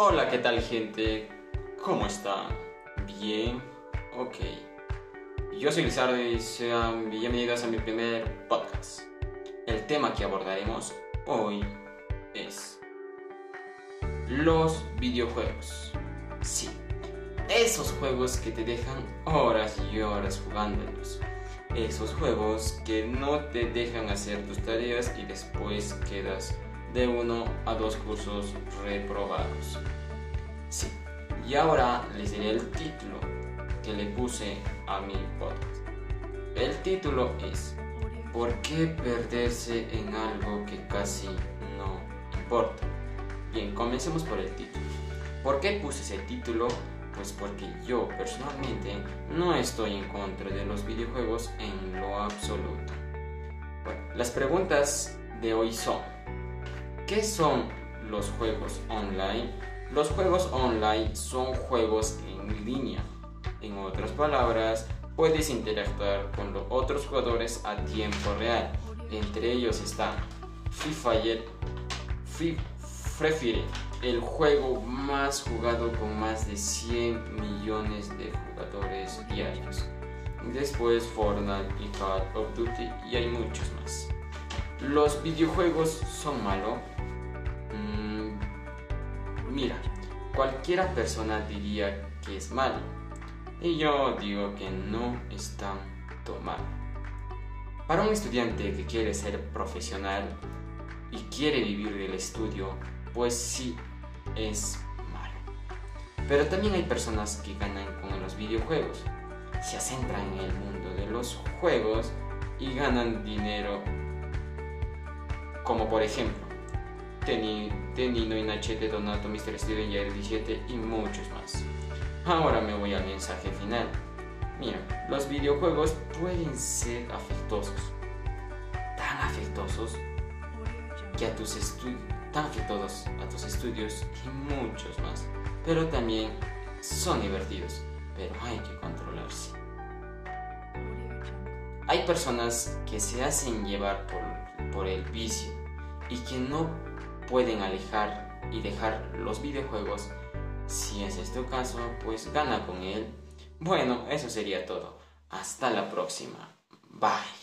Hola, ¿qué tal gente? ¿Cómo están? ¿Bien? Ok. Yo soy Lizardo y sean bienvenidos a mi primer podcast. El tema que abordaremos hoy es los videojuegos. Sí, esos juegos que te dejan horas y horas jugándolos. Esos juegos que no te dejan hacer tus tareas y después quedas de uno a dos cursos reprobados. Sí, y ahora les diré el título que le puse a mi podcast. El título es ¿Por qué perderse en algo que casi no importa? Bien, comencemos por el título. ¿Por qué puse ese título? Pues porque yo personalmente no estoy en contra de los videojuegos en lo absoluto. Bueno, las preguntas de hoy son ¿Qué son los juegos online? Los juegos online son juegos en línea. En otras palabras, puedes interactuar con los otros jugadores a tiempo real. Entre ellos está Free Fire, Free, Fire, el juego más jugado con más de 100 millones de jugadores diarios. Después Fortnite y Call of Duty y hay muchos más. ¿Los videojuegos son malos? Mira, cualquiera persona diría que es malo. Y yo digo que no es tanto malo. Para un estudiante que quiere ser profesional y quiere vivir del estudio, pues sí es malo. Pero también hay personas que ganan con los videojuegos. Se centran en el mundo de los juegos y ganan dinero. Como por ejemplo, Tenino, Inachete, Donato, Mr. Steven, Jair 17 y muchos más. Ahora me voy al mensaje final. Mira, los videojuegos pueden ser afectosos, tan afectosos que a tus estudios, tan afectados a tus estudios y muchos más. Pero también son divertidos, pero hay que controlarse. Hay personas que se hacen llevar por, por el vicio y que no pueden alejar y dejar los videojuegos. Si es tu caso, pues gana con él. Bueno, eso sería todo. Hasta la próxima. Bye.